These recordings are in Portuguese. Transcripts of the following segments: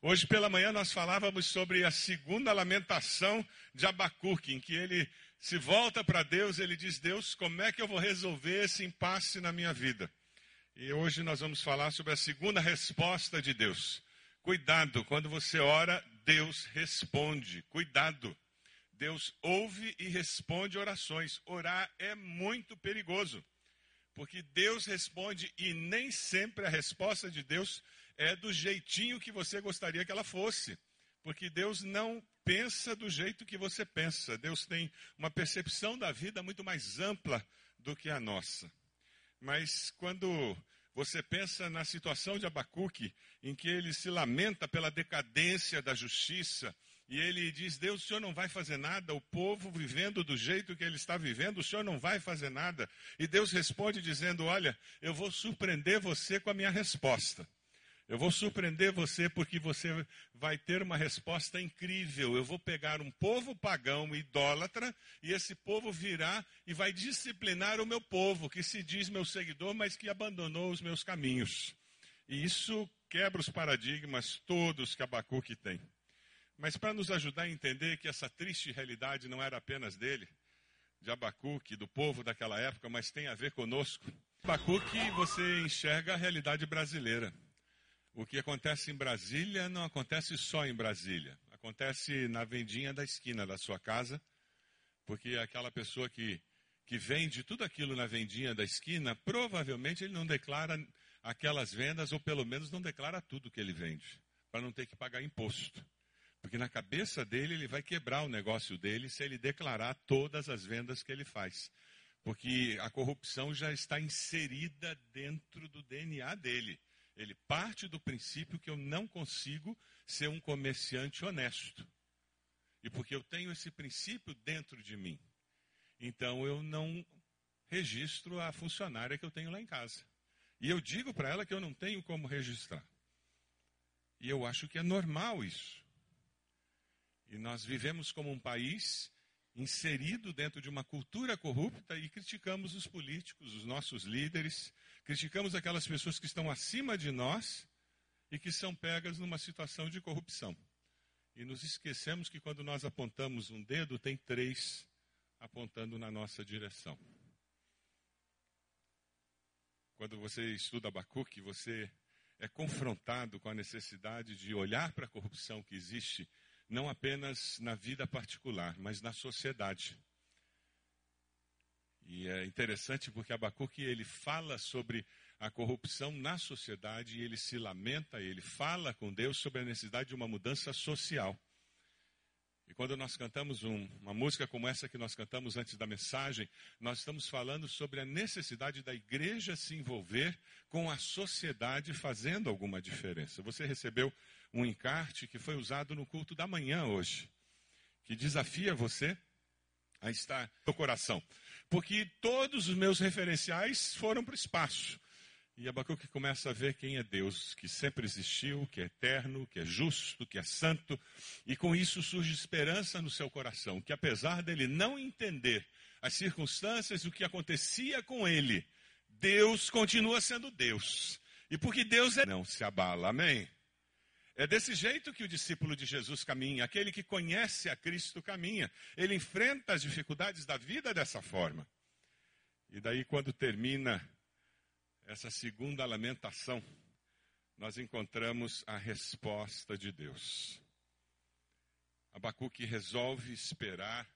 Hoje pela manhã nós falávamos sobre a segunda lamentação de Abacuque, em que ele se volta para Deus, ele diz: Deus, como é que eu vou resolver esse impasse na minha vida? E hoje nós vamos falar sobre a segunda resposta de Deus. Cuidado, quando você ora, Deus responde. Cuidado. Deus ouve e responde orações. Orar é muito perigoso, porque Deus responde e nem sempre a resposta de Deus é do jeitinho que você gostaria que ela fosse. Porque Deus não pensa do jeito que você pensa. Deus tem uma percepção da vida muito mais ampla do que a nossa. Mas quando você pensa na situação de Abacuque, em que ele se lamenta pela decadência da justiça, e ele diz: Deus, o senhor não vai fazer nada, o povo vivendo do jeito que ele está vivendo, o senhor não vai fazer nada. E Deus responde dizendo: Olha, eu vou surpreender você com a minha resposta. Eu vou surpreender você porque você vai ter uma resposta incrível. Eu vou pegar um povo pagão, idólatra, e esse povo virá e vai disciplinar o meu povo, que se diz meu seguidor, mas que abandonou os meus caminhos. E isso quebra os paradigmas todos que Abacuque tem. Mas para nos ajudar a entender que essa triste realidade não era apenas dele, de Abacuque, do povo daquela época, mas tem a ver conosco. Abacuque, você enxerga a realidade brasileira. O que acontece em Brasília não acontece só em Brasília. Acontece na vendinha da esquina da sua casa, porque aquela pessoa que, que vende tudo aquilo na vendinha da esquina, provavelmente ele não declara aquelas vendas, ou pelo menos não declara tudo que ele vende, para não ter que pagar imposto. Porque na cabeça dele ele vai quebrar o negócio dele se ele declarar todas as vendas que ele faz. Porque a corrupção já está inserida dentro do DNA dele. Ele parte do princípio que eu não consigo ser um comerciante honesto. E porque eu tenho esse princípio dentro de mim, então eu não registro a funcionária que eu tenho lá em casa. E eu digo para ela que eu não tenho como registrar. E eu acho que é normal isso. E nós vivemos como um país inserido dentro de uma cultura corrupta e criticamos os políticos, os nossos líderes, criticamos aquelas pessoas que estão acima de nós e que são pegas numa situação de corrupção. E nos esquecemos que quando nós apontamos um dedo, tem três apontando na nossa direção. Quando você estuda Abacuque, você é confrontado com a necessidade de olhar para a corrupção que existe não apenas na vida particular, mas na sociedade. E é interessante porque Abacuque ele fala sobre a corrupção na sociedade e ele se lamenta, ele fala com Deus sobre a necessidade de uma mudança social. E quando nós cantamos um, uma música como essa que nós cantamos antes da mensagem, nós estamos falando sobre a necessidade da igreja se envolver com a sociedade fazendo alguma diferença. Você recebeu um encarte que foi usado no culto da manhã hoje, que desafia você a estar no coração. Porque todos os meus referenciais foram para o espaço. E Abacuque começa a ver quem é Deus, que sempre existiu, que é eterno, que é justo, que é santo, e com isso surge esperança no seu coração, que apesar dele não entender as circunstâncias, o que acontecia com ele, Deus continua sendo Deus. E porque Deus é não se abala. Amém. É desse jeito que o discípulo de Jesus caminha, aquele que conhece a Cristo caminha. Ele enfrenta as dificuldades da vida dessa forma. E daí, quando termina essa segunda lamentação, nós encontramos a resposta de Deus. Abacuque resolve esperar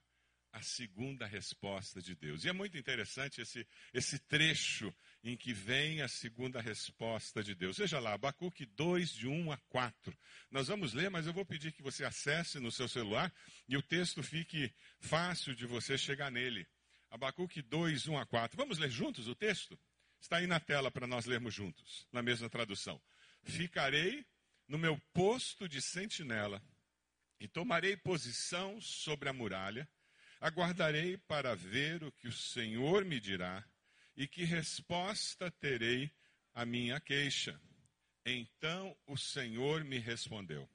a segunda resposta de Deus. E é muito interessante esse, esse trecho em que vem a segunda resposta de Deus. Veja lá, Abacuque 2, de 1 a 4. Nós vamos ler, mas eu vou pedir que você acesse no seu celular e o texto fique fácil de você chegar nele. Abacuque 2, 1 a 4. Vamos ler juntos o texto? Está aí na tela para nós lermos juntos, na mesma tradução. Ficarei no meu posto de sentinela e tomarei posição sobre a muralha Aguardarei para ver o que o Senhor me dirá e que resposta terei à minha queixa. Então o Senhor me respondeu: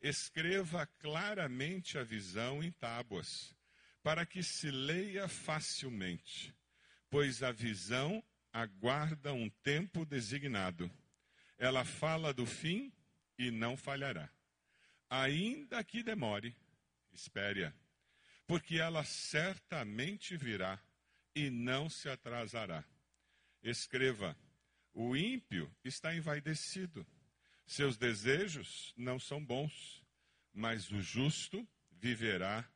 Escreva claramente a visão em tábuas, para que se leia facilmente, pois a visão aguarda um tempo designado. Ela fala do fim e não falhará. Ainda que demore, espere-a, porque ela certamente virá e não se atrasará. Escreva: o ímpio está envaidecido, seus desejos não são bons, mas o justo viverá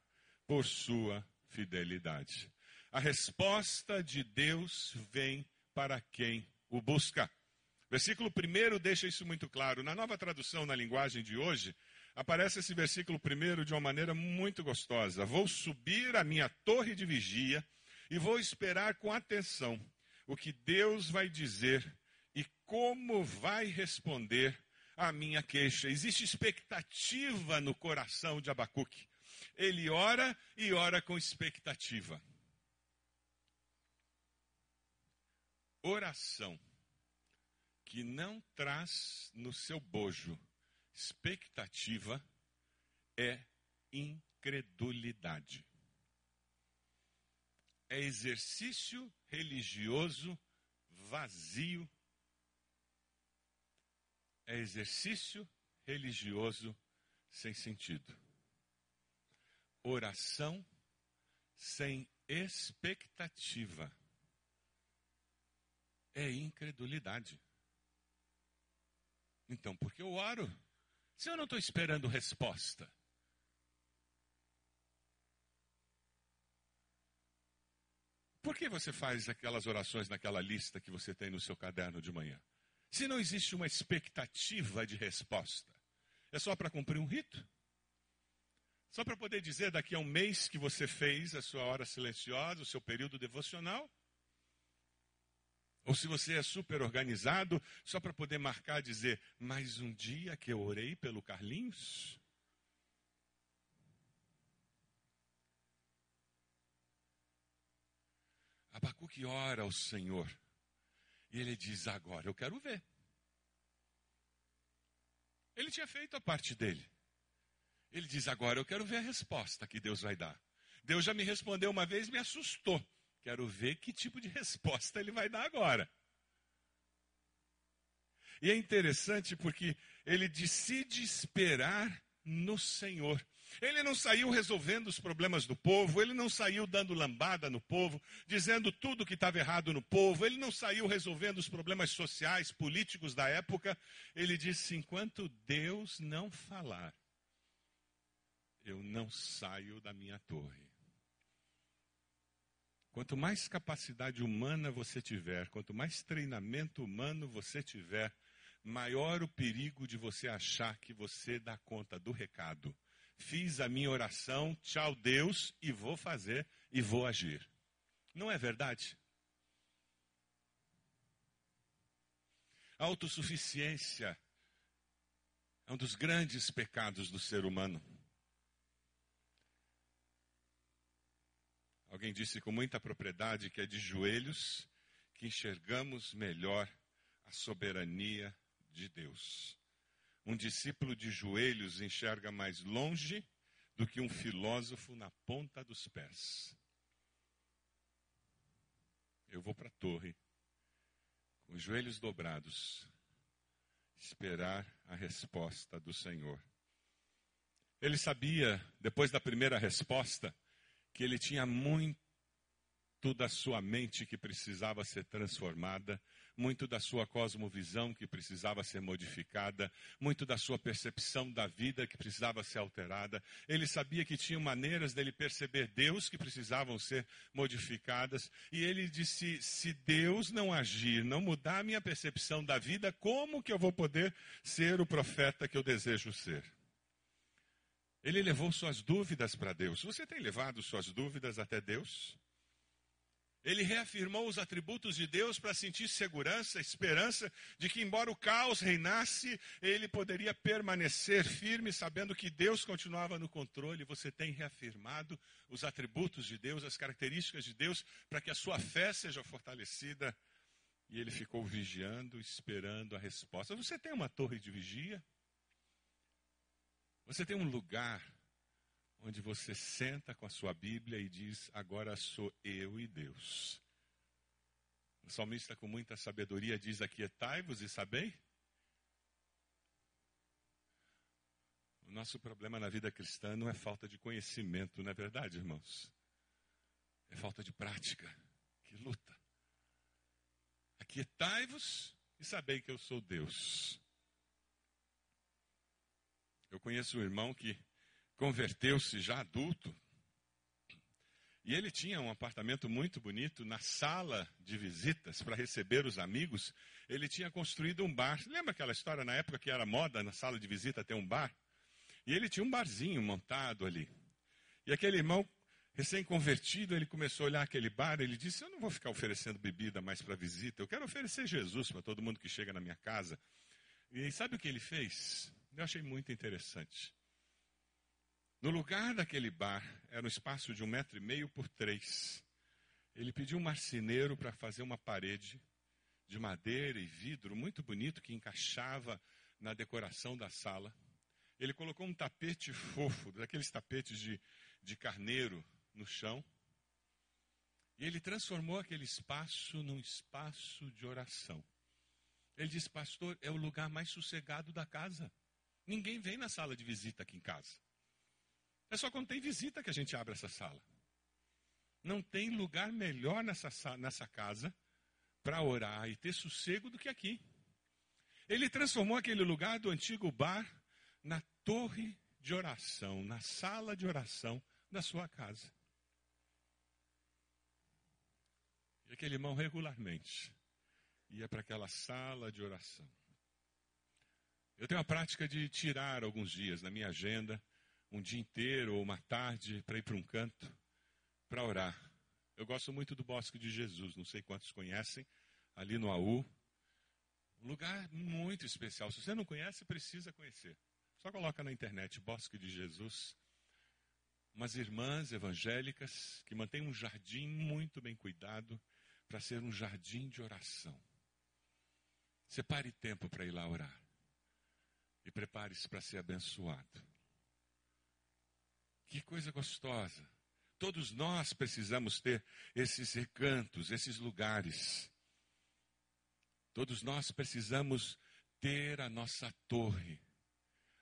por sua fidelidade. A resposta de Deus vem para quem o busca. Versículo 1 deixa isso muito claro. Na nova tradução, na linguagem de hoje, aparece esse versículo 1 de uma maneira muito gostosa. Vou subir a minha torre de vigia e vou esperar com atenção o que Deus vai dizer e como vai responder a minha queixa. Existe expectativa no coração de Abacuque. Ele ora e ora com expectativa. Oração que não traz no seu bojo expectativa é incredulidade. É exercício religioso vazio. É exercício religioso sem sentido. Oração sem expectativa é incredulidade. Então, por que eu oro? Se eu não estou esperando resposta. Por que você faz aquelas orações naquela lista que você tem no seu caderno de manhã? Se não existe uma expectativa de resposta, é só para cumprir um rito? Só para poder dizer daqui a um mês que você fez a sua hora silenciosa, o seu período devocional? Ou se você é super organizado, só para poder marcar, dizer, mais um dia que eu orei pelo Carlinhos? Abacuque ora ao Senhor. E ele diz: Agora eu quero ver. Ele tinha feito a parte dele. Ele diz: Agora eu quero ver a resposta que Deus vai dar. Deus já me respondeu uma vez, me assustou. Quero ver que tipo de resposta ele vai dar agora. E é interessante porque ele decide esperar no Senhor. Ele não saiu resolvendo os problemas do povo, ele não saiu dando lambada no povo, dizendo tudo que estava errado no povo, ele não saiu resolvendo os problemas sociais, políticos da época. Ele disse: enquanto Deus não falar, eu não saio da minha torre. Quanto mais capacidade humana você tiver, quanto mais treinamento humano você tiver, maior o perigo de você achar que você dá conta do recado. Fiz a minha oração, tchau Deus, e vou fazer e vou agir. Não é verdade? A autossuficiência é um dos grandes pecados do ser humano. Alguém disse com muita propriedade que é de joelhos que enxergamos melhor a soberania de Deus. Um discípulo de joelhos enxerga mais longe do que um filósofo na ponta dos pés. Eu vou para a torre, com os joelhos dobrados, esperar a resposta do Senhor. Ele sabia, depois da primeira resposta, que ele tinha muito da sua mente que precisava ser transformada, muito da sua cosmovisão que precisava ser modificada, muito da sua percepção da vida que precisava ser alterada. Ele sabia que tinha maneiras dele perceber Deus que precisavam ser modificadas, e ele disse: se Deus não agir, não mudar a minha percepção da vida, como que eu vou poder ser o profeta que eu desejo ser? Ele levou suas dúvidas para Deus. Você tem levado suas dúvidas até Deus? Ele reafirmou os atributos de Deus para sentir segurança, esperança de que, embora o caos reinasse, ele poderia permanecer firme, sabendo que Deus continuava no controle. Você tem reafirmado os atributos de Deus, as características de Deus, para que a sua fé seja fortalecida. E ele ficou vigiando, esperando a resposta. Você tem uma torre de vigia? Você tem um lugar onde você senta com a sua Bíblia e diz: Agora sou eu e Deus. O salmista, com muita sabedoria, diz: Aquietai-vos e sabei Nosso problema na vida cristã não é falta de conhecimento, não é verdade, irmãos? É falta de prática, que luta. Aquietai-vos e sabei que eu sou Deus. Eu conheço um irmão que converteu-se já adulto. E ele tinha um apartamento muito bonito na sala de visitas para receber os amigos. Ele tinha construído um bar. Lembra aquela história na época que era moda na sala de visita ter um bar? E ele tinha um barzinho montado ali. E aquele irmão recém-convertido, ele começou a olhar aquele bar, ele disse: Eu não vou ficar oferecendo bebida mais para visita, eu quero oferecer Jesus para todo mundo que chega na minha casa. E sabe o que ele fez? Eu achei muito interessante. No lugar daquele bar, era um espaço de um metro e meio por três. Ele pediu um marceneiro para fazer uma parede de madeira e vidro muito bonito que encaixava na decoração da sala. Ele colocou um tapete fofo, daqueles tapetes de, de carneiro, no chão. E ele transformou aquele espaço num espaço de oração. Ele disse, pastor, é o lugar mais sossegado da casa. Ninguém vem na sala de visita aqui em casa. É só quando tem visita que a gente abre essa sala. Não tem lugar melhor nessa, nessa casa para orar e ter sossego do que aqui. Ele transformou aquele lugar do antigo bar na torre de oração, na sala de oração da sua casa. E aquele irmão regularmente ia para aquela sala de oração. Eu tenho a prática de tirar alguns dias na minha agenda um dia inteiro ou uma tarde para ir para um canto para orar. Eu gosto muito do Bosque de Jesus, não sei quantos conhecem, ali no AU. Um lugar muito especial. Se você não conhece, precisa conhecer. Só coloca na internet Bosque de Jesus. Umas irmãs evangélicas que mantêm um jardim muito bem cuidado para ser um jardim de oração. Separe tempo para ir lá orar. E prepare-se para ser abençoado. Que coisa gostosa. Todos nós precisamos ter esses recantos, esses lugares. Todos nós precisamos ter a nossa torre,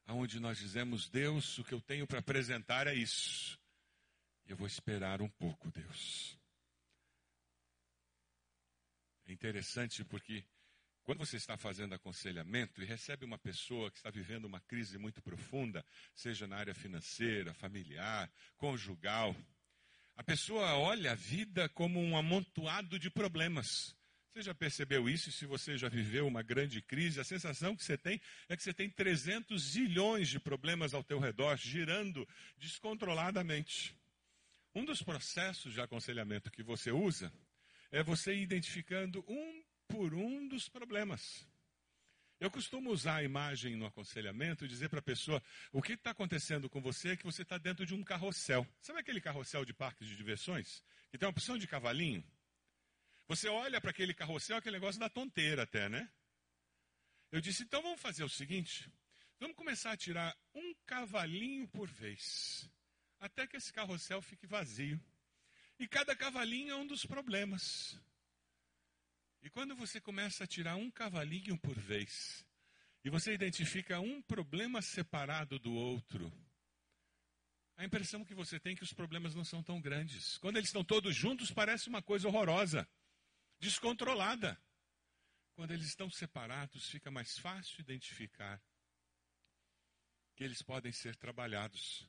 aonde nós dizemos: Deus, o que eu tenho para apresentar é isso. Eu vou esperar um pouco, Deus. É interessante porque quando você está fazendo aconselhamento e recebe uma pessoa que está vivendo uma crise muito profunda, seja na área financeira, familiar, conjugal, a pessoa olha a vida como um amontoado de problemas. Você já percebeu isso? Se você já viveu uma grande crise, a sensação que você tem é que você tem 300 zilhões de problemas ao teu redor, girando descontroladamente. Um dos processos de aconselhamento que você usa é você identificando um por um dos problemas. Eu costumo usar a imagem no aconselhamento e dizer para a pessoa: o que está acontecendo com você é que você está dentro de um carrossel. Sabe aquele carrossel de parques de diversões? Que tem uma opção de cavalinho? Você olha para aquele carrossel, aquele negócio da tonteira até, né? Eu disse: então vamos fazer o seguinte: vamos começar a tirar um cavalinho por vez, até que esse carrossel fique vazio. E cada cavalinho é um dos problemas. E quando você começa a tirar um cavalinho por vez, e você identifica um problema separado do outro, a impressão que você tem é que os problemas não são tão grandes. Quando eles estão todos juntos, parece uma coisa horrorosa, descontrolada. Quando eles estão separados, fica mais fácil identificar que eles podem ser trabalhados.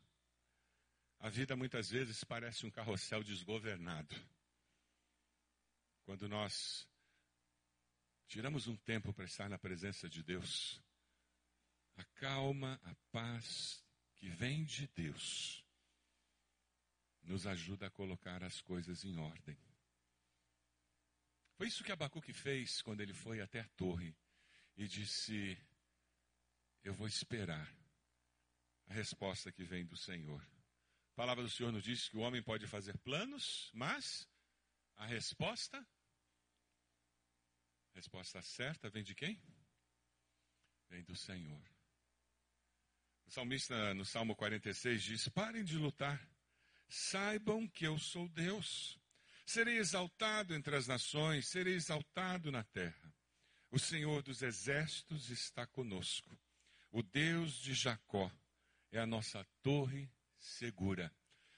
A vida muitas vezes parece um carrossel desgovernado. Quando nós tiramos um tempo para estar na presença de Deus, a calma, a paz que vem de Deus, nos ajuda a colocar as coisas em ordem. Foi isso que Abacuque fez quando ele foi até a torre e disse: Eu vou esperar a resposta que vem do Senhor. A palavra do Senhor nos diz que o homem pode fazer planos, mas a resposta resposta certa vem de quem? Vem do Senhor. O salmista no Salmo 46 diz: Parem de lutar, saibam que eu sou Deus. Serei exaltado entre as nações, serei exaltado na terra. O Senhor dos exércitos está conosco. O Deus de Jacó é a nossa torre segura.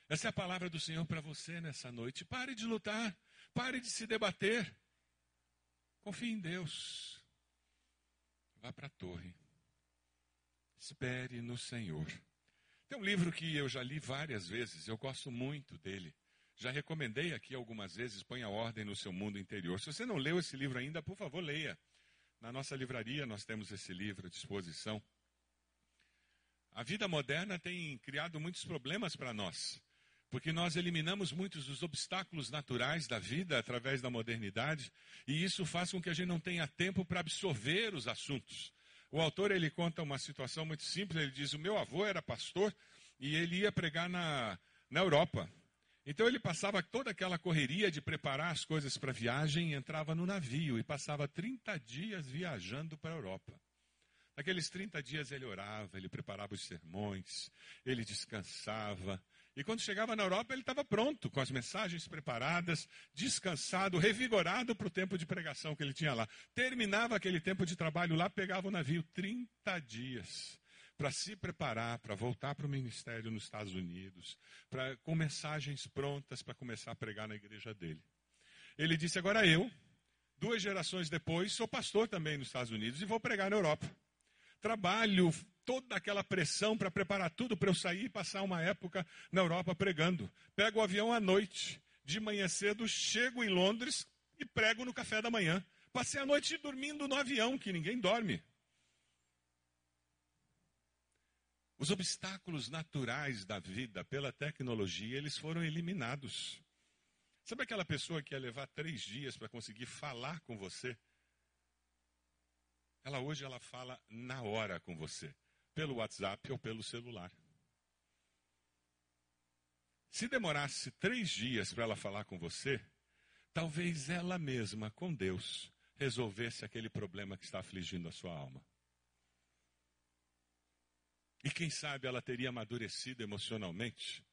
Essa é a palavra do Senhor para você nessa noite. Pare de lutar, pare de se debater. Confie em Deus. Vá para a torre. Espere no Senhor. Tem um livro que eu já li várias vezes, eu gosto muito dele. Já recomendei aqui algumas vezes, Ponha Ordem no Seu Mundo Interior. Se você não leu esse livro ainda, por favor, leia. Na nossa livraria nós temos esse livro à disposição. A vida moderna tem criado muitos problemas para nós, porque nós eliminamos muitos dos obstáculos naturais da vida através da modernidade, e isso faz com que a gente não tenha tempo para absorver os assuntos. O autor ele conta uma situação muito simples. Ele diz: o meu avô era pastor e ele ia pregar na, na Europa. Então ele passava toda aquela correria de preparar as coisas para a viagem, entrava no navio e passava 30 dias viajando para a Europa. Naqueles 30 dias ele orava, ele preparava os sermões, ele descansava. E quando chegava na Europa, ele estava pronto, com as mensagens preparadas, descansado, revigorado para o tempo de pregação que ele tinha lá. Terminava aquele tempo de trabalho lá, pegava o navio 30 dias para se preparar para voltar para o ministério nos Estados Unidos, pra, com mensagens prontas para começar a pregar na igreja dele. Ele disse: Agora eu, duas gerações depois, sou pastor também nos Estados Unidos e vou pregar na Europa trabalho, toda aquela pressão para preparar tudo para eu sair e passar uma época na Europa pregando. Pego o avião à noite, de manhã cedo, chego em Londres e prego no café da manhã. Passei a noite dormindo no avião, que ninguém dorme. Os obstáculos naturais da vida pela tecnologia, eles foram eliminados. Sabe aquela pessoa que ia levar três dias para conseguir falar com você? Ela hoje ela fala na hora com você, pelo WhatsApp ou pelo celular. Se demorasse três dias para ela falar com você, talvez ela mesma, com Deus, resolvesse aquele problema que está afligindo a sua alma. E quem sabe ela teria amadurecido emocionalmente,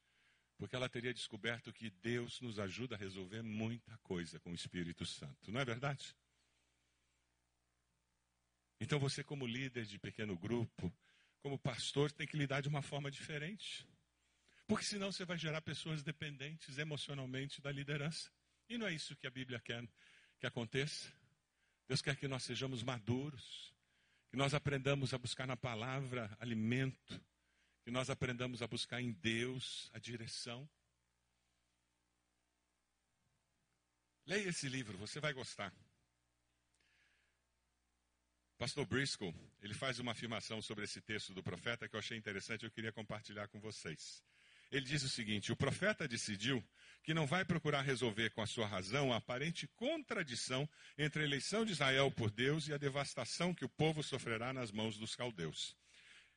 porque ela teria descoberto que Deus nos ajuda a resolver muita coisa com o Espírito Santo, não é verdade? Então você, como líder de pequeno grupo, como pastor, tem que lidar de uma forma diferente. Porque senão você vai gerar pessoas dependentes emocionalmente da liderança. E não é isso que a Bíblia quer que aconteça. Deus quer que nós sejamos maduros, que nós aprendamos a buscar na palavra alimento, que nós aprendamos a buscar em Deus a direção. Leia esse livro, você vai gostar. Pastor Briscoe, ele faz uma afirmação sobre esse texto do profeta que eu achei interessante, eu queria compartilhar com vocês. Ele diz o seguinte: o profeta decidiu que não vai procurar resolver com a sua razão a aparente contradição entre a eleição de Israel por Deus e a devastação que o povo sofrerá nas mãos dos caldeus.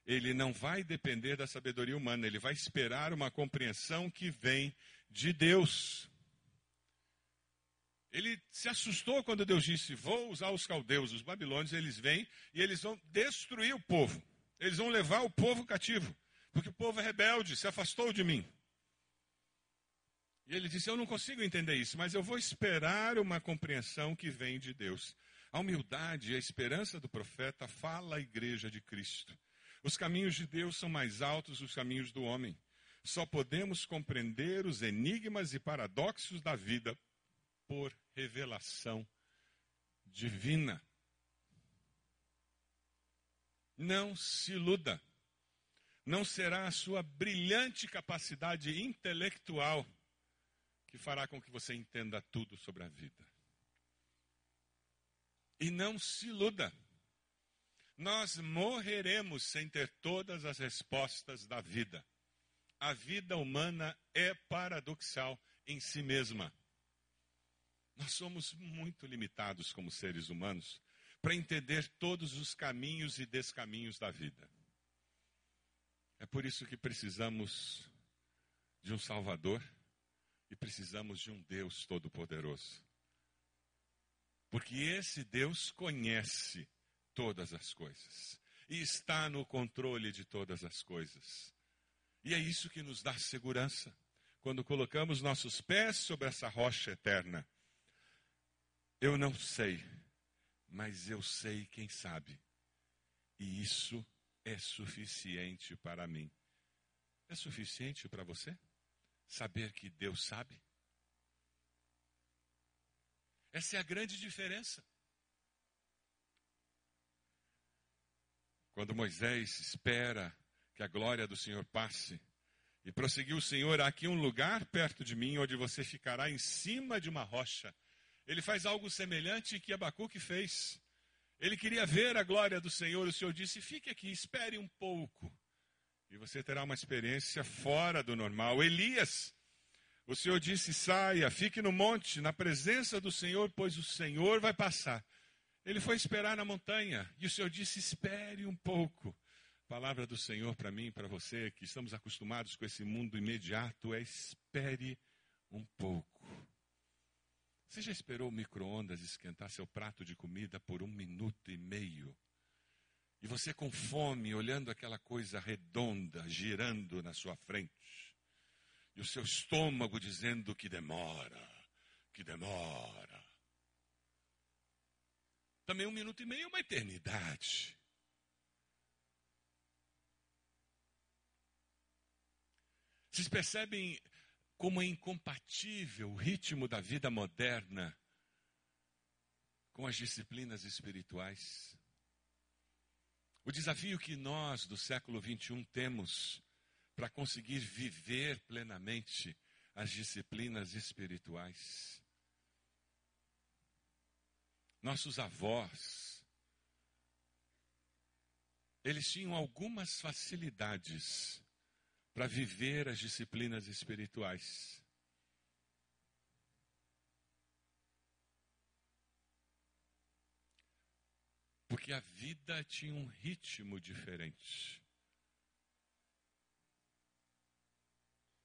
Ele não vai depender da sabedoria humana, ele vai esperar uma compreensão que vem de Deus. Ele se assustou quando Deus disse: Vou usar os caldeus, os babilônios, eles vêm e eles vão destruir o povo. Eles vão levar o povo cativo, porque o povo é rebelde, se afastou de mim. E ele disse: Eu não consigo entender isso, mas eu vou esperar uma compreensão que vem de Deus. A humildade e a esperança do profeta fala à igreja de Cristo. Os caminhos de Deus são mais altos dos caminhos do homem. Só podemos compreender os enigmas e paradoxos da vida por revelação divina. Não se iluda. Não será a sua brilhante capacidade intelectual que fará com que você entenda tudo sobre a vida. E não se iluda. Nós morreremos sem ter todas as respostas da vida. A vida humana é paradoxal em si mesma. Nós somos muito limitados como seres humanos para entender todos os caminhos e descaminhos da vida. É por isso que precisamos de um Salvador e precisamos de um Deus Todo-Poderoso. Porque esse Deus conhece todas as coisas e está no controle de todas as coisas. E é isso que nos dá segurança quando colocamos nossos pés sobre essa rocha eterna eu não sei, mas eu sei quem sabe. E isso é suficiente para mim. É suficiente para você saber que Deus sabe? Essa é a grande diferença. Quando Moisés espera que a glória do Senhor passe, e prosseguiu o Senhor, aqui um lugar perto de mim onde você ficará em cima de uma rocha. Ele faz algo semelhante que Abacuque fez. Ele queria ver a glória do Senhor. O Senhor disse: fique aqui, espere um pouco. E você terá uma experiência fora do normal. Elias, o Senhor disse: saia, fique no monte, na presença do Senhor, pois o Senhor vai passar. Ele foi esperar na montanha. E o Senhor disse: espere um pouco. palavra do Senhor para mim para você, que estamos acostumados com esse mundo imediato, é espere um pouco. Você já esperou o micro-ondas esquentar seu prato de comida por um minuto e meio? E você com fome, olhando aquela coisa redonda girando na sua frente. E o seu estômago dizendo que demora, que demora. Também um minuto e meio é uma eternidade. Vocês percebem como é incompatível o ritmo da vida moderna com as disciplinas espirituais. O desafio que nós do século 21 temos para conseguir viver plenamente as disciplinas espirituais. Nossos avós, eles tinham algumas facilidades para viver as disciplinas espirituais. Porque a vida tinha um ritmo diferente.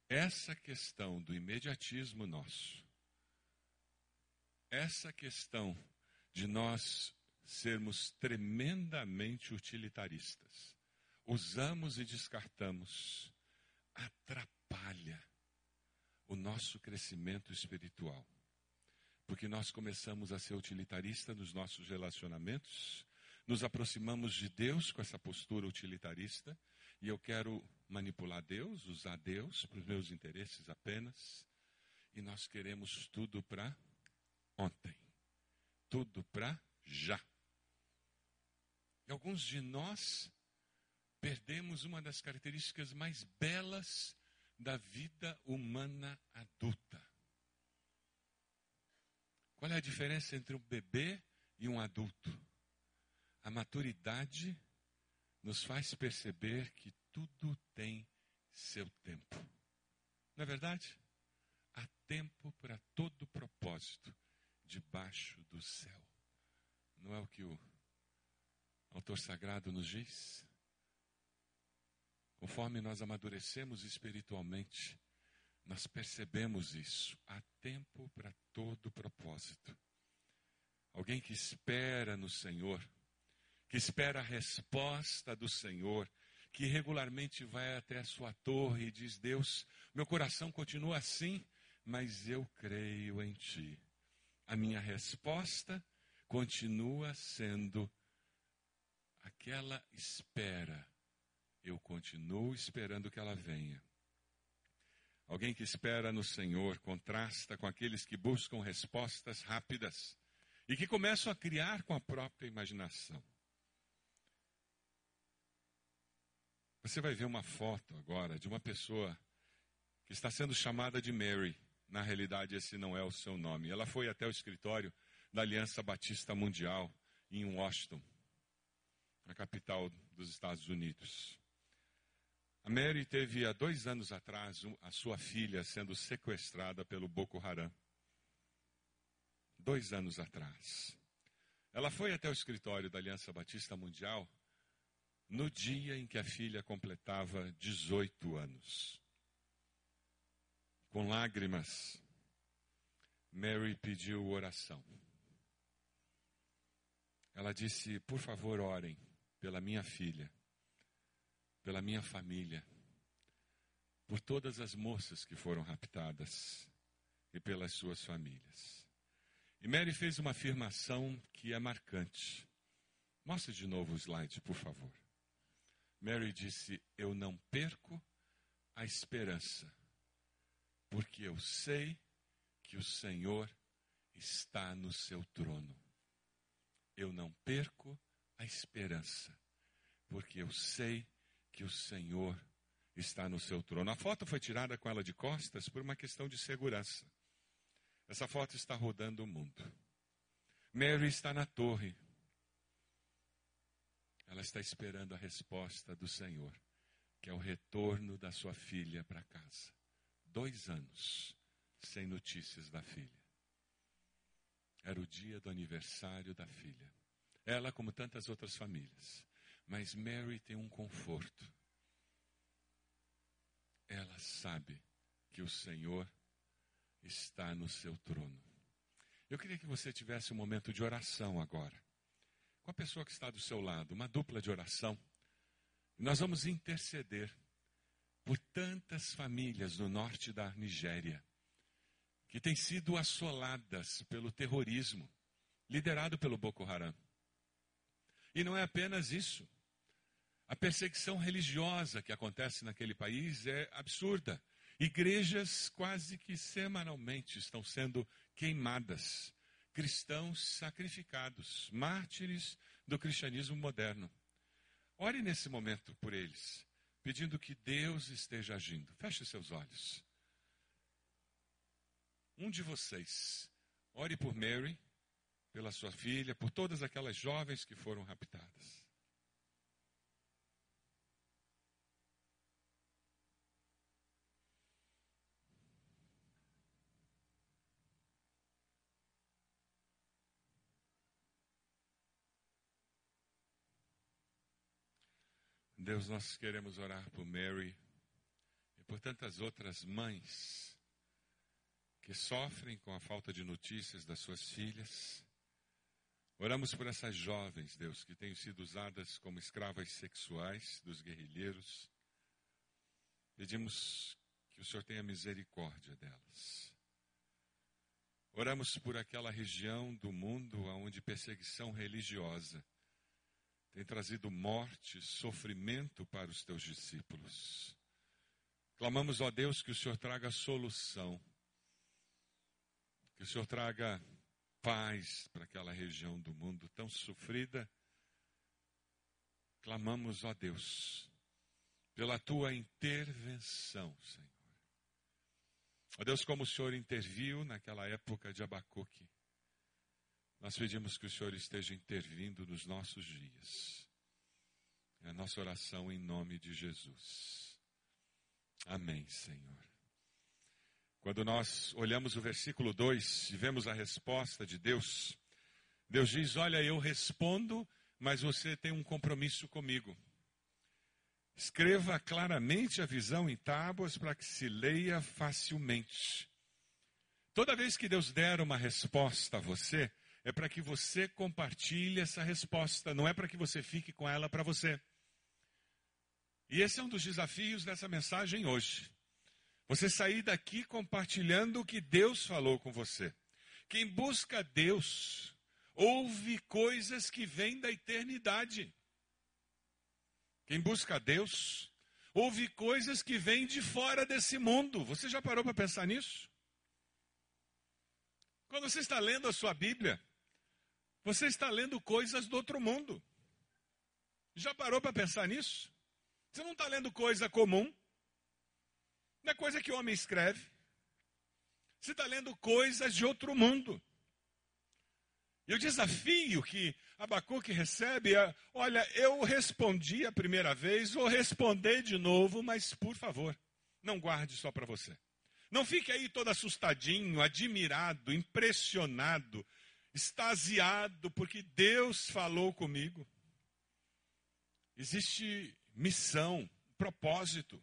Essa questão do imediatismo nosso, essa questão de nós sermos tremendamente utilitaristas, usamos e descartamos, atrapalha o nosso crescimento espiritual. Porque nós começamos a ser utilitarista nos nossos relacionamentos, nos aproximamos de Deus com essa postura utilitarista, e eu quero manipular Deus, usar Deus para os meus interesses apenas, e nós queremos tudo para ontem, tudo para já. E alguns de nós perdemos uma das características mais belas da vida humana adulta. Qual é a diferença entre um bebê e um adulto? A maturidade nos faz perceber que tudo tem seu tempo. Não é verdade? Há tempo para todo propósito debaixo do céu. Não é o que o autor sagrado nos diz? Conforme nós amadurecemos espiritualmente, nós percebemos isso. Há tempo para todo propósito. Alguém que espera no Senhor, que espera a resposta do Senhor, que regularmente vai até a sua torre e diz: Deus, meu coração continua assim, mas eu creio em Ti. A minha resposta continua sendo aquela espera eu continuo esperando que ela venha. Alguém que espera no Senhor contrasta com aqueles que buscam respostas rápidas e que começam a criar com a própria imaginação. Você vai ver uma foto agora de uma pessoa que está sendo chamada de Mary. Na realidade, esse não é o seu nome. Ela foi até o escritório da Aliança Batista Mundial em Washington, na capital dos Estados Unidos. A Mary teve há dois anos atrás a sua filha sendo sequestrada pelo Boko Haram. Dois anos atrás. Ela foi até o escritório da Aliança Batista Mundial no dia em que a filha completava 18 anos. Com lágrimas, Mary pediu oração. Ela disse: Por favor, orem pela minha filha pela minha família, por todas as moças que foram raptadas e pelas suas famílias. E Mary fez uma afirmação que é marcante. Mostre de novo o slide, por favor. Mary disse: Eu não perco a esperança, porque eu sei que o Senhor está no seu trono. Eu não perco a esperança, porque eu sei que o Senhor está no seu trono. A foto foi tirada com ela de costas por uma questão de segurança. Essa foto está rodando o mundo. Mary está na torre. Ela está esperando a resposta do Senhor, que é o retorno da sua filha para casa. Dois anos sem notícias da filha. Era o dia do aniversário da filha. Ela, como tantas outras famílias. Mas Mary tem um conforto. Ela sabe que o Senhor está no seu trono. Eu queria que você tivesse um momento de oração agora. Com a pessoa que está do seu lado, uma dupla de oração. Nós vamos interceder por tantas famílias no norte da Nigéria que têm sido assoladas pelo terrorismo liderado pelo Boko Haram. E não é apenas isso. A perseguição religiosa que acontece naquele país é absurda. Igrejas quase que semanalmente estão sendo queimadas, cristãos sacrificados, mártires do cristianismo moderno. Ore nesse momento por eles, pedindo que Deus esteja agindo. Feche seus olhos. Um de vocês, ore por Mary, pela sua filha, por todas aquelas jovens que foram raptadas. Deus, nós queremos orar por Mary e por tantas outras mães que sofrem com a falta de notícias das suas filhas. Oramos por essas jovens, Deus, que têm sido usadas como escravas sexuais dos guerrilheiros. Pedimos que o Senhor tenha misericórdia delas. Oramos por aquela região do mundo onde perseguição religiosa tem trazido morte, sofrimento para os teus discípulos. Clamamos, ó Deus, que o Senhor traga solução, que o Senhor traga paz para aquela região do mundo tão sofrida. Clamamos, ó Deus, pela tua intervenção, Senhor. Ó Deus, como o Senhor interviu naquela época de Abacuque, nós pedimos que o Senhor esteja intervindo nos nossos dias. É a nossa oração em nome de Jesus. Amém, Senhor. Quando nós olhamos o versículo 2 e vemos a resposta de Deus, Deus diz: Olha, eu respondo, mas você tem um compromisso comigo. Escreva claramente a visão em tábuas para que se leia facilmente. Toda vez que Deus der uma resposta a você, é para que você compartilhe essa resposta, não é para que você fique com ela para você. E esse é um dos desafios dessa mensagem hoje. Você sair daqui compartilhando o que Deus falou com você. Quem busca Deus ouve coisas que vêm da eternidade. Quem busca Deus ouve coisas que vêm de fora desse mundo. Você já parou para pensar nisso? Quando você está lendo a sua Bíblia, você está lendo coisas do outro mundo. Já parou para pensar nisso? Você não está lendo coisa comum. Não é coisa que o homem escreve. Você está lendo coisas de outro mundo. E o desafio que Abacuque recebe é: olha, eu respondi a primeira vez, vou responder de novo, mas por favor, não guarde só para você. Não fique aí todo assustadinho, admirado, impressionado extasiado porque Deus falou comigo. Existe missão, propósito.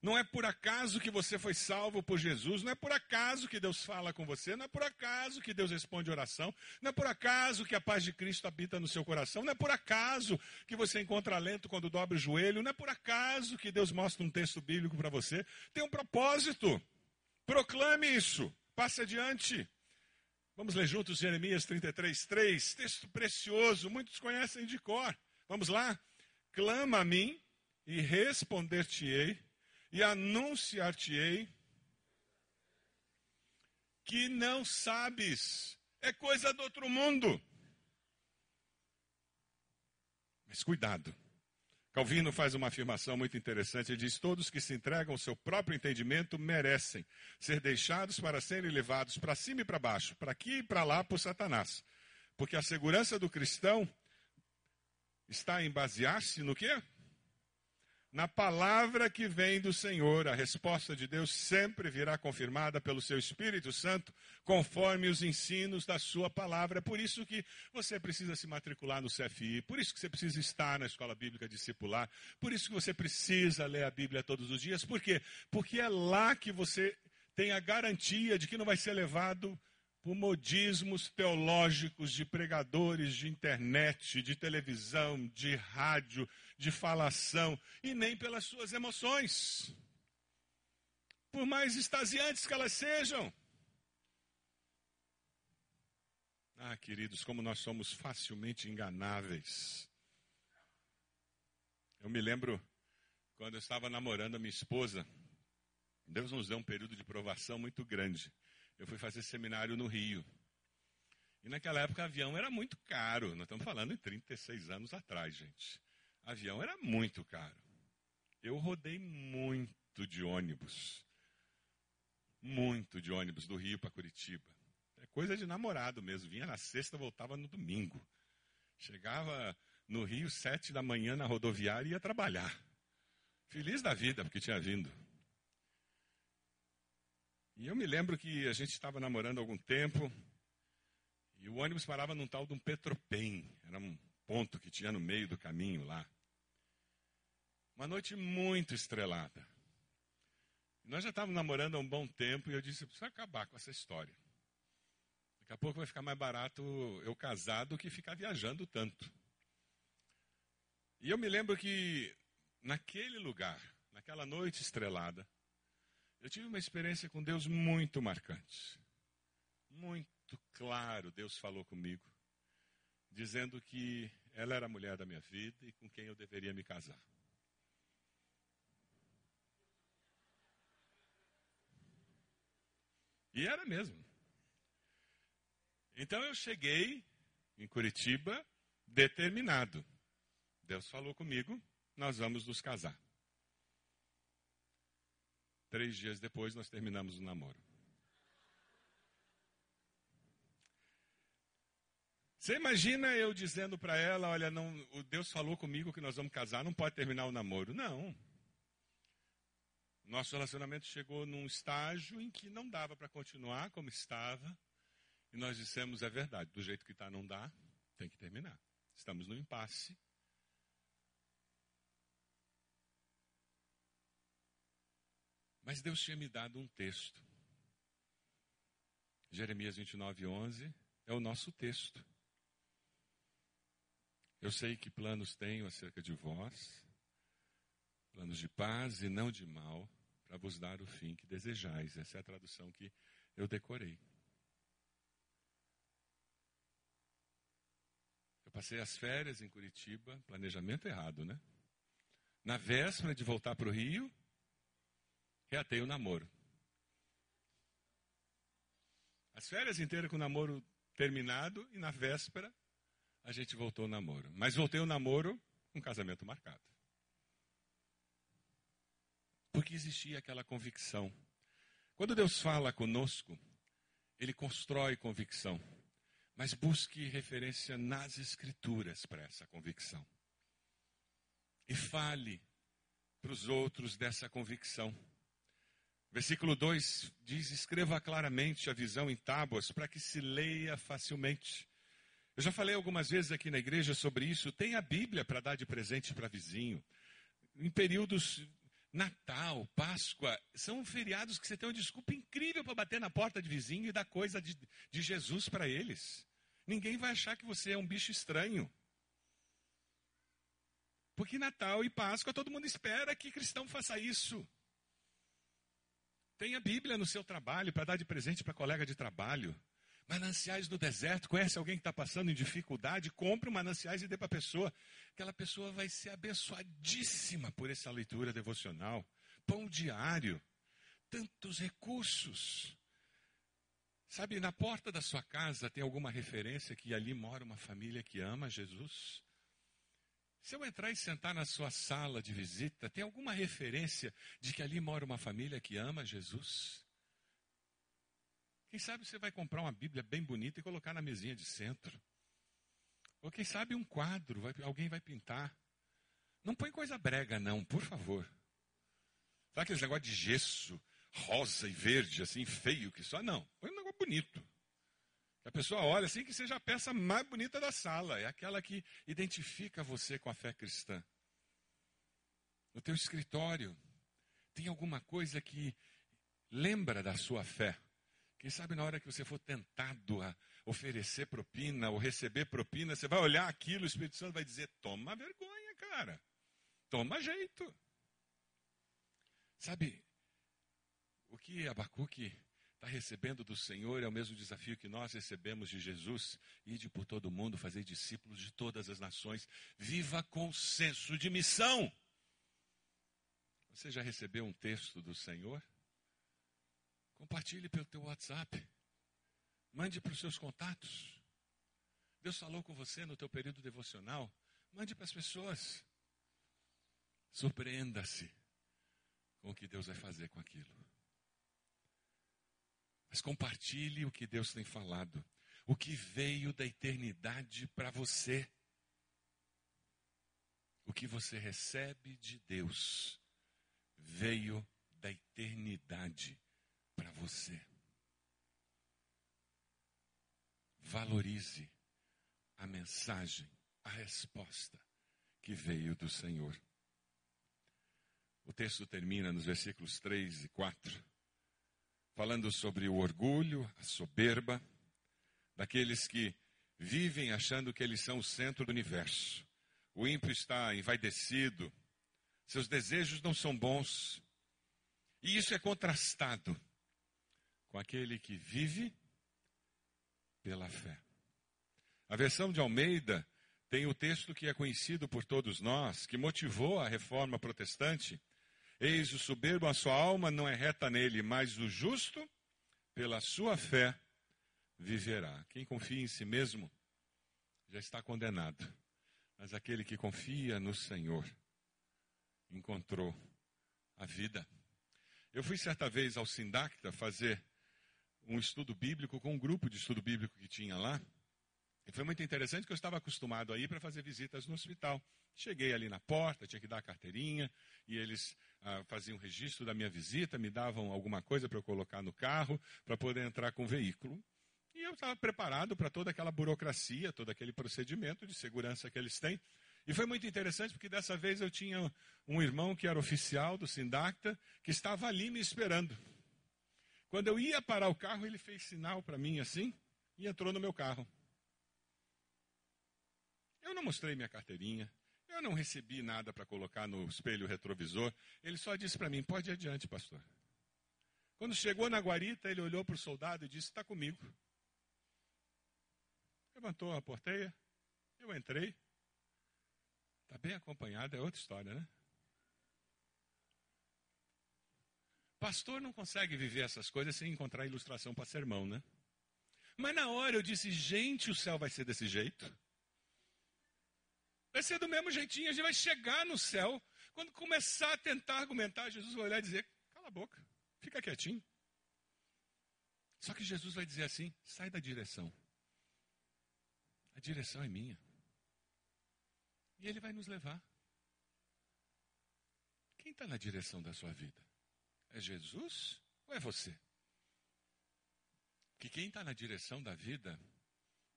Não é por acaso que você foi salvo por Jesus, não é por acaso que Deus fala com você, não é por acaso que Deus responde oração, não é por acaso que a paz de Cristo habita no seu coração, não é por acaso que você encontra alento quando dobra o joelho, não é por acaso que Deus mostra um texto bíblico para você. Tem um propósito. Proclame isso. Passe adiante. Vamos ler juntos Jeremias 33, 3, texto precioso, muitos conhecem de cor. Vamos lá? Clama a mim e responder-te-ei, e anunciar-te-ei que não sabes. É coisa do outro mundo. Mas cuidado. Calvino faz uma afirmação muito interessante. Ele diz: Todos que se entregam ao seu próprio entendimento merecem ser deixados para serem levados para cima e para baixo, para aqui e para lá por Satanás. Porque a segurança do cristão está em basear-se no quê? Na palavra que vem do Senhor, a resposta de Deus sempre virá confirmada pelo seu Espírito Santo, conforme os ensinos da sua palavra. É por isso que você precisa se matricular no CFI, por isso que você precisa estar na escola bíblica discipular, por isso que você precisa ler a Bíblia todos os dias. Por quê? Porque é lá que você tem a garantia de que não vai ser levado por modismos teológicos de pregadores de internet, de televisão, de rádio, de falação, e nem pelas suas emoções, por mais extasiantes que elas sejam. Ah, queridos, como nós somos facilmente enganáveis. Eu me lembro quando eu estava namorando a minha esposa, Deus nos deu um período de provação muito grande eu fui fazer seminário no Rio. E naquela época avião era muito caro. Nós estamos falando em 36 anos atrás, gente. Avião era muito caro. Eu rodei muito de ônibus. Muito de ônibus do Rio para Curitiba. É coisa de namorado mesmo. Vinha na sexta, voltava no domingo. Chegava no Rio, sete da manhã na rodoviária e ia trabalhar. Feliz da vida, porque tinha vindo. E eu me lembro que a gente estava namorando há algum tempo e o ônibus parava num tal de um Petropem. Era um ponto que tinha no meio do caminho lá. Uma noite muito estrelada. Nós já estávamos namorando há um bom tempo e eu disse: precisa acabar com essa história. Daqui a pouco vai ficar mais barato eu casar do que ficar viajando tanto. E eu me lembro que naquele lugar, naquela noite estrelada, eu tive uma experiência com Deus muito marcante. Muito claro, Deus falou comigo, dizendo que ela era a mulher da minha vida e com quem eu deveria me casar. E era mesmo. Então eu cheguei em Curitiba determinado. Deus falou comigo, nós vamos nos casar. Três dias depois, nós terminamos o namoro. Você imagina eu dizendo para ela: Olha, não, o Deus falou comigo que nós vamos casar, não pode terminar o namoro. Não. Nosso relacionamento chegou num estágio em que não dava para continuar como estava. E nós dissemos: É verdade, do jeito que está, não dá, tem que terminar. Estamos no impasse. Mas Deus tinha me dado um texto. Jeremias 29, 11 é o nosso texto. Eu sei que planos tenho acerca de vós, planos de paz e não de mal, para vos dar o fim que desejais. Essa é a tradução que eu decorei. Eu passei as férias em Curitiba, planejamento errado, né? Na véspera de voltar para o Rio, reatei o namoro. As férias inteiras com o namoro terminado e na véspera a gente voltou ao namoro. Mas voltei ao namoro com casamento marcado. Porque existia aquela convicção. Quando Deus fala conosco, Ele constrói convicção. Mas busque referência nas Escrituras para essa convicção. E fale para os outros dessa convicção. Versículo 2 diz: Escreva claramente a visão em tábuas para que se leia facilmente. Eu já falei algumas vezes aqui na igreja sobre isso. Tem a Bíblia para dar de presente para vizinho. Em períodos Natal, Páscoa, são feriados que você tem uma desculpa incrível para bater na porta de vizinho e dar coisa de, de Jesus para eles. Ninguém vai achar que você é um bicho estranho. Porque Natal e Páscoa todo mundo espera que cristão faça isso. Tenha Bíblia no seu trabalho para dar de presente para colega de trabalho. Mananciais do deserto, conhece alguém que está passando em dificuldade? Compre mananciais e dê para a pessoa. Aquela pessoa vai ser abençoadíssima por essa leitura devocional. pão diário, tantos recursos. Sabe, na porta da sua casa tem alguma referência que ali mora uma família que ama Jesus? Se eu entrar e sentar na sua sala de visita, tem alguma referência de que ali mora uma família que ama Jesus? Quem sabe você vai comprar uma Bíblia bem bonita e colocar na mesinha de centro. Ou quem sabe um quadro, vai, alguém vai pintar. Não põe coisa brega, não, por favor. Sabe aqueles negócio de gesso, rosa e verde, assim, feio que só? Não, põe um negócio bonito. A pessoa olha assim que seja a peça mais bonita da sala. É aquela que identifica você com a fé cristã. No teu escritório, tem alguma coisa que lembra da sua fé. Quem sabe na hora que você for tentado a oferecer propina ou receber propina, você vai olhar aquilo, o Espírito Santo vai dizer: toma vergonha, cara. Toma jeito. Sabe, o que Abacuque está recebendo do Senhor é o mesmo desafio que nós recebemos de Jesus: ide por todo mundo, fazer discípulos de todas as nações, viva com senso de missão. Você já recebeu um texto do Senhor? Compartilhe pelo teu WhatsApp. Mande para os seus contatos. Deus falou com você no teu período devocional. Mande para as pessoas. Surpreenda-se com o que Deus vai fazer com aquilo. Mas compartilhe o que Deus tem falado, o que veio da eternidade para você. O que você recebe de Deus veio da eternidade para você. Valorize a mensagem, a resposta que veio do Senhor. O texto termina nos versículos 3 e 4 falando sobre o orgulho, a soberba, daqueles que vivem achando que eles são o centro do universo. O ímpio está envaidecido, seus desejos não são bons. E isso é contrastado com aquele que vive pela fé. A versão de Almeida tem o texto que é conhecido por todos nós, que motivou a reforma protestante, Eis o soberbo, a sua alma não é reta nele, mas o justo, pela sua fé, viverá. Quem confia em si mesmo já está condenado. Mas aquele que confia no Senhor encontrou a vida. Eu fui certa vez ao Sindacta fazer um estudo bíblico com um grupo de estudo bíblico que tinha lá. E foi muito interessante que eu estava acostumado a ir para fazer visitas no hospital. Cheguei ali na porta, tinha que dar a carteirinha, e eles ah, faziam um registro da minha visita, me davam alguma coisa para eu colocar no carro, para poder entrar com o veículo. E eu estava preparado para toda aquela burocracia, todo aquele procedimento de segurança que eles têm. E foi muito interessante porque dessa vez eu tinha um irmão que era oficial do Sindacta, que estava ali me esperando. Quando eu ia parar o carro, ele fez sinal para mim assim e entrou no meu carro. Eu não mostrei minha carteirinha, eu não recebi nada para colocar no espelho retrovisor. Ele só disse para mim: pode ir adiante, pastor. Quando chegou na guarita, ele olhou para o soldado e disse: está comigo. Levantou a porteia, eu entrei. Está bem acompanhado, é outra história, né? Pastor não consegue viver essas coisas sem encontrar ilustração para sermão, né? Mas na hora eu disse: gente, o céu vai ser desse jeito. Vai ser do mesmo jeitinho, a gente vai chegar no céu. Quando começar a tentar argumentar, Jesus vai olhar e dizer: cala a boca, fica quietinho. Só que Jesus vai dizer assim: sai da direção. A direção é minha. E ele vai nos levar. Quem está na direção da sua vida? É Jesus ou é você? Que quem está na direção da vida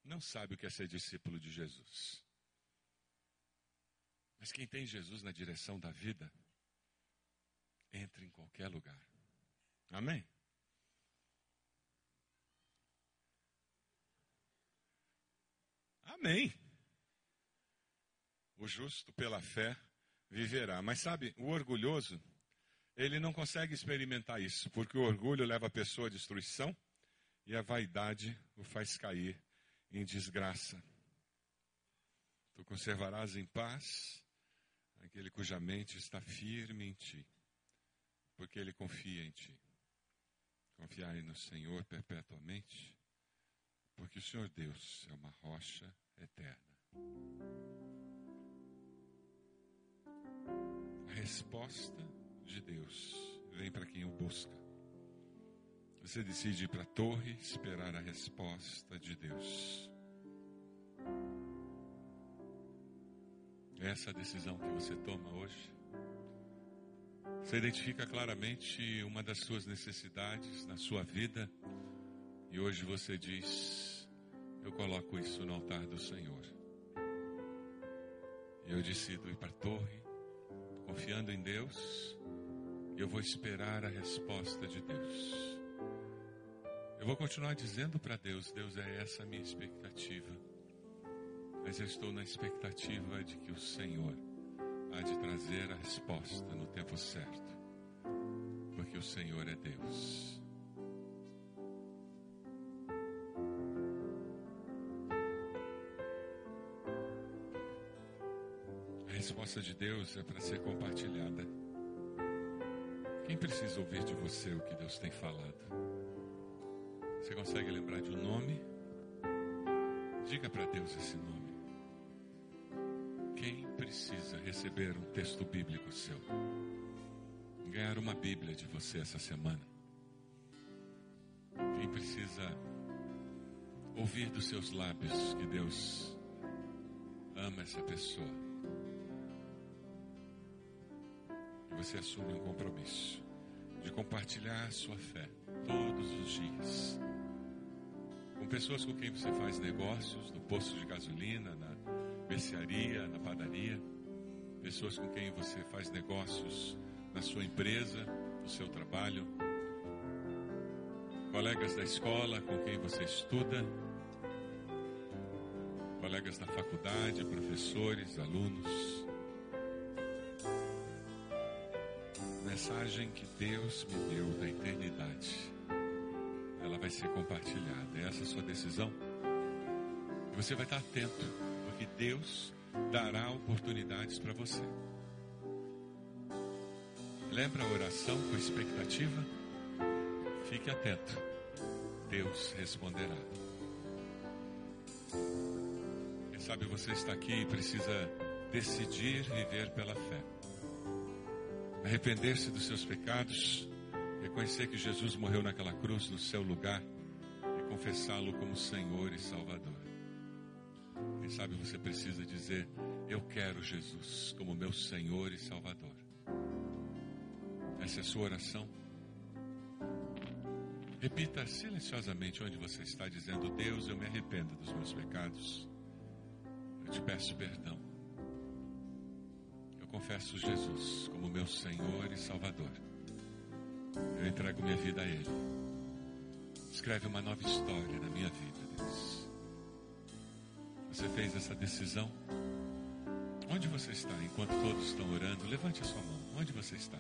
não sabe o que é ser discípulo de Jesus. Mas quem tem Jesus na direção da vida, entra em qualquer lugar. Amém? Amém. O justo pela fé viverá. Mas sabe, o orgulhoso, ele não consegue experimentar isso, porque o orgulho leva a pessoa à destruição e a vaidade o faz cair em desgraça. Tu conservarás em paz aquele cuja mente está firme em ti, porque ele confia em ti. Confiai no Senhor perpetuamente, porque o Senhor Deus é uma rocha eterna. A resposta de Deus vem para quem o busca. Você decide ir para a torre esperar a resposta de Deus. É essa a decisão que você toma hoje? Você identifica claramente uma das suas necessidades na sua vida e hoje você diz: Eu coloco isso no altar do Senhor. Eu decido ir para a torre, confiando em Deus, eu vou esperar a resposta de Deus. Eu vou continuar dizendo para Deus: Deus, é essa a minha expectativa. Mas eu estou na expectativa de que o Senhor há de trazer a resposta no tempo certo, porque o Senhor é Deus. A resposta de Deus é para ser compartilhada. Quem precisa ouvir de você o que Deus tem falado? Você consegue lembrar de um nome? Diga para Deus esse nome. Quem precisa receber um texto bíblico seu? Ganhar uma Bíblia de você essa semana? Quem precisa ouvir dos seus lábios que Deus ama essa pessoa? Você assume um compromisso de compartilhar sua fé todos os dias com pessoas com quem você faz negócios, no posto de gasolina, na mercearia, na padaria, pessoas com quem você faz negócios na sua empresa, no seu trabalho, colegas da escola com quem você estuda, colegas da faculdade, professores, alunos. Mensagem que Deus me deu da eternidade. Ela vai ser compartilhada. É essa a sua decisão? E você vai estar atento que Deus dará oportunidades para você. Lembra a oração com expectativa? Fique atento. Deus responderá. Quem sabe você está aqui e precisa decidir viver pela fé. Arrepender-se dos seus pecados, reconhecer que Jesus morreu naquela cruz no seu lugar e confessá-lo como Senhor e Salvador sabe você precisa dizer: Eu quero Jesus como meu Senhor e Salvador. Essa é a sua oração. Repita silenciosamente onde você está dizendo: Deus, eu me arrependo dos meus pecados. Eu te peço perdão. Confesso Jesus como meu Senhor e Salvador. Eu entrego minha vida a Ele. Escreve uma nova história na minha vida, Deus. Você fez essa decisão? Onde você está enquanto todos estão orando? Levante a sua mão. Onde você está?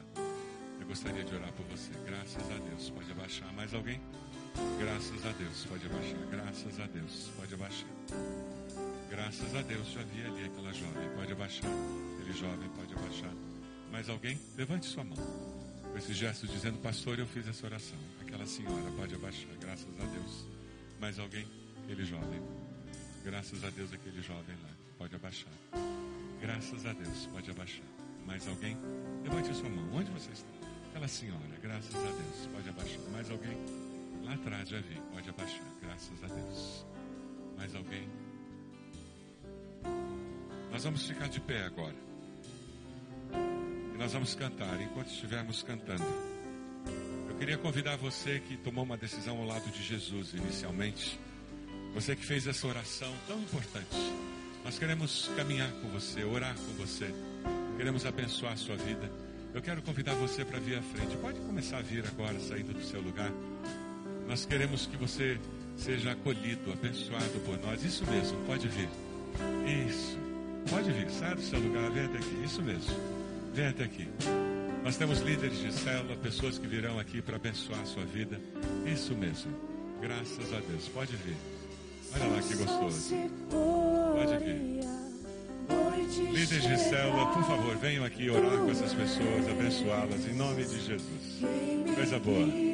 Eu gostaria de orar por você. Graças a Deus. Pode abaixar. Mais alguém? Graças a Deus. Pode abaixar. Graças a Deus. Pode abaixar. Graças a Deus. Já vi ali aquela jovem. Pode abaixar. Aquele jovem pode abaixar. Mais alguém? Levante sua mão. Com esse gesto dizendo, pastor, eu fiz essa oração. Aquela senhora pode abaixar. Graças a Deus. Mais alguém? Aquele jovem. Graças a Deus, aquele jovem lá. Pode abaixar. Graças a Deus, pode abaixar. Mais alguém? Levante sua mão. Onde você está? Aquela senhora, graças a Deus, pode abaixar. Mais alguém? Lá atrás já vi, pode abaixar. Graças a Deus. Mais alguém? Nós vamos ficar de pé agora. Nós vamos cantar enquanto estivermos cantando. Eu queria convidar você que tomou uma decisão ao lado de Jesus inicialmente você que fez essa oração tão importante. Nós queremos caminhar com você, orar com você. Queremos abençoar a sua vida. Eu quero convidar você para vir à frente. Pode começar a vir agora, saindo do seu lugar. Nós queremos que você seja acolhido, abençoado por nós. Isso mesmo, pode vir. Isso. Pode vir, sai do seu lugar, vem até aqui. Isso mesmo. Vem até aqui. Nós temos líderes de célula, pessoas que virão aqui para abençoar a sua vida. Isso mesmo. Graças a Deus. Pode vir. Olha lá que gostoso. Pode vir. Líderes de célula, por favor, venham aqui orar com essas pessoas, abençoá-las em nome de Jesus. Coisa boa.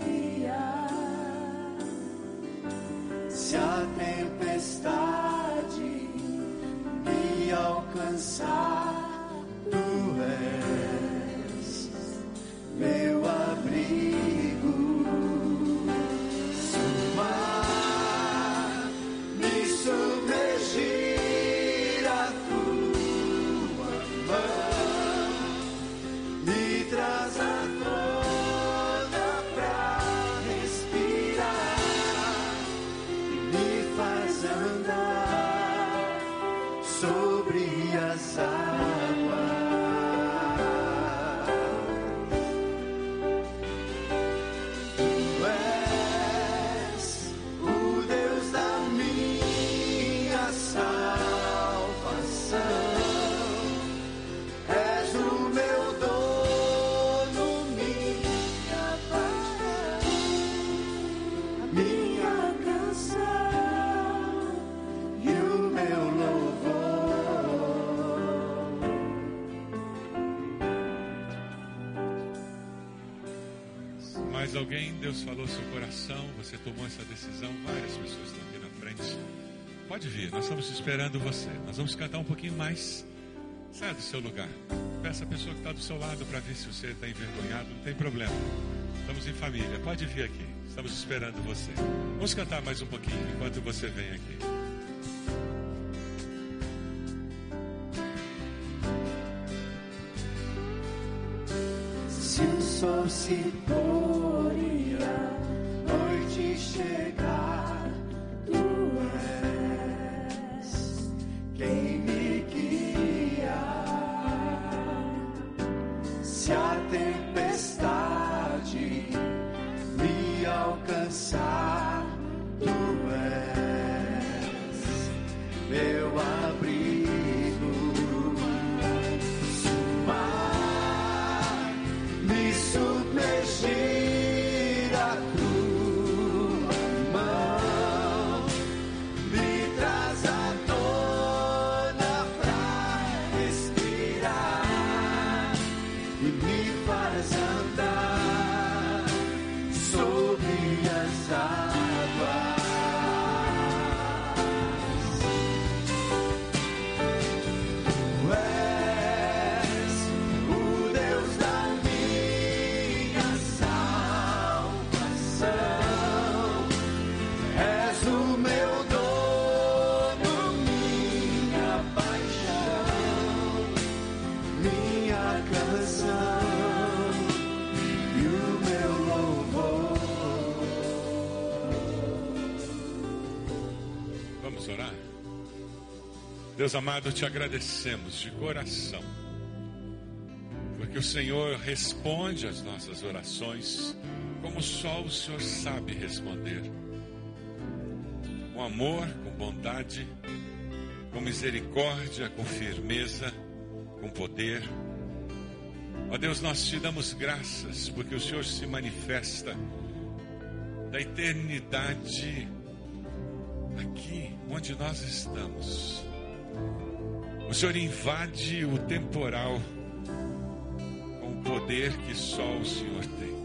Deus falou seu coração, você tomou essa decisão, várias pessoas estão aqui na frente. Pode vir, nós estamos esperando você. Nós vamos cantar um pouquinho mais. Saia do seu lugar. Peça a pessoa que está do seu lado para ver se você está envergonhado, não tem problema. Estamos em família, pode vir aqui. Estamos esperando você. Vamos cantar mais um pouquinho enquanto você vem aqui. Se o sol Deus amado, te agradecemos de coração, porque o Senhor responde às nossas orações como só o Senhor sabe responder. Com amor, com bondade, com misericórdia, com firmeza, com poder. Ó Deus, nós te damos graças porque o Senhor se manifesta da eternidade aqui onde nós estamos. O Senhor invade o temporal com o poder que só o Senhor tem.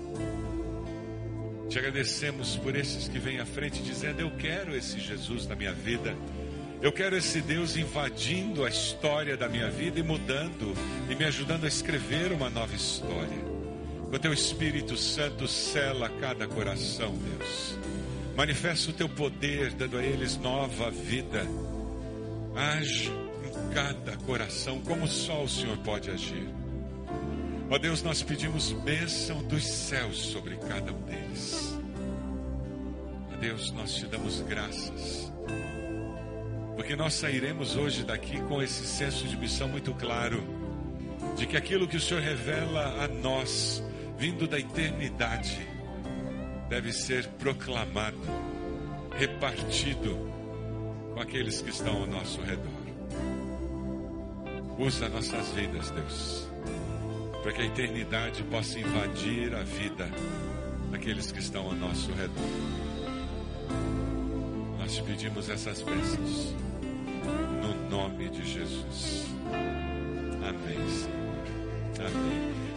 Te agradecemos por esses que vêm à frente dizendo: Eu quero esse Jesus na minha vida. Eu quero esse Deus invadindo a história da minha vida e mudando e me ajudando a escrever uma nova história. O teu Espírito Santo sela cada coração, Deus. Manifesta o teu poder, dando a eles nova vida. Age em cada coração, como só o Senhor pode agir. Ó Deus, nós pedimos bênção dos céus sobre cada um deles. Ó Deus, nós te damos graças. Porque nós sairemos hoje daqui com esse senso de missão muito claro, de que aquilo que o Senhor revela a nós, vindo da eternidade, deve ser proclamado, repartido com aqueles que estão ao nosso redor. Usa nossas vidas, Deus, para que a eternidade possa invadir a vida daqueles que estão ao nosso redor. Nós te pedimos essas bênçãos, no nome de Jesus. Amém, Senhor. Amém.